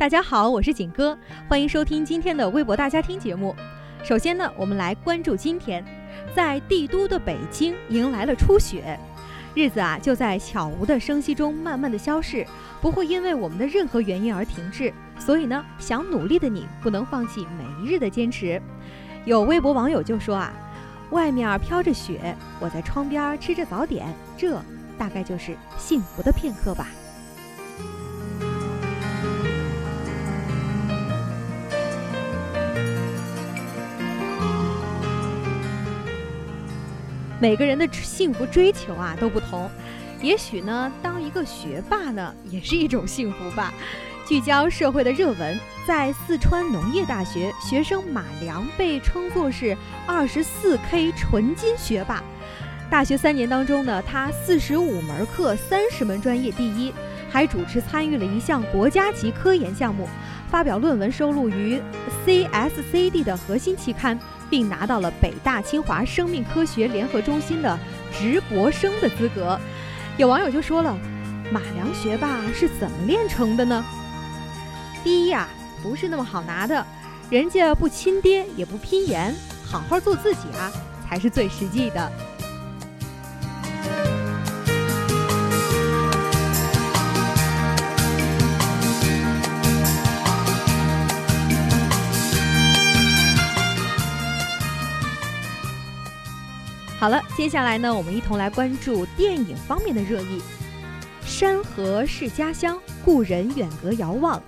大家好，我是景哥，欢迎收听今天的微博大家庭节目。首先呢，我们来关注今天，在帝都的北京迎来了初雪，日子啊就在悄无的声息中慢慢的消逝，不会因为我们的任何原因而停滞。所以呢，想努力的你不能放弃每一日的坚持。有微博网友就说啊，外面飘着雪，我在窗边吃着早点，这大概就是幸福的片刻吧。每个人的幸福追求啊都不同，也许呢，当一个学霸呢也是一种幸福吧。聚焦社会的热文，在四川农业大学，学生马良被称作是二十四 K 纯金学霸。大学三年当中呢，他四十五门课三十门专业第一，还主持参与了一项国家级科研项目，发表论文收录于 CSCD 的核心期刊。并拿到了北大清华生命科学联合中心的直博生的资格。有网友就说了：“马良学霸是怎么练成的呢？”第一呀，不是那么好拿的，人家不亲爹也不拼颜，好好做自己啊，才是最实际的。好了，接下来呢，我们一同来关注电影方面的热议。山河是家乡，故人远隔遥望，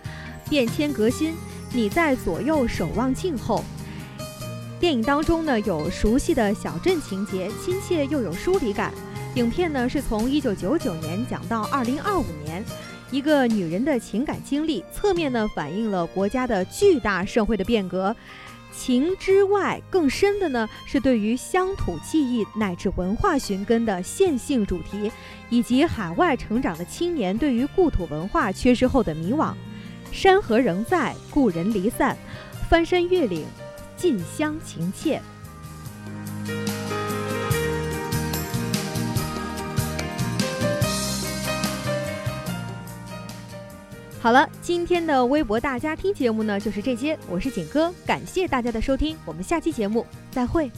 变迁革新，你在左右守望静候。电影当中呢，有熟悉的小镇情节，亲切又有疏离感。影片呢是从一九九九年讲到二零二五年，一个女人的情感经历，侧面呢反映了国家的巨大社会的变革。情之外，更深的呢是对于乡土记忆乃至文化寻根的线性主题，以及海外成长的青年对于故土文化缺失后的迷惘。山河仍在，故人离散，翻山越岭，近乡情怯。好了，今天的微博大家听节目呢就是这些，我是景哥，感谢大家的收听，我们下期节目再会。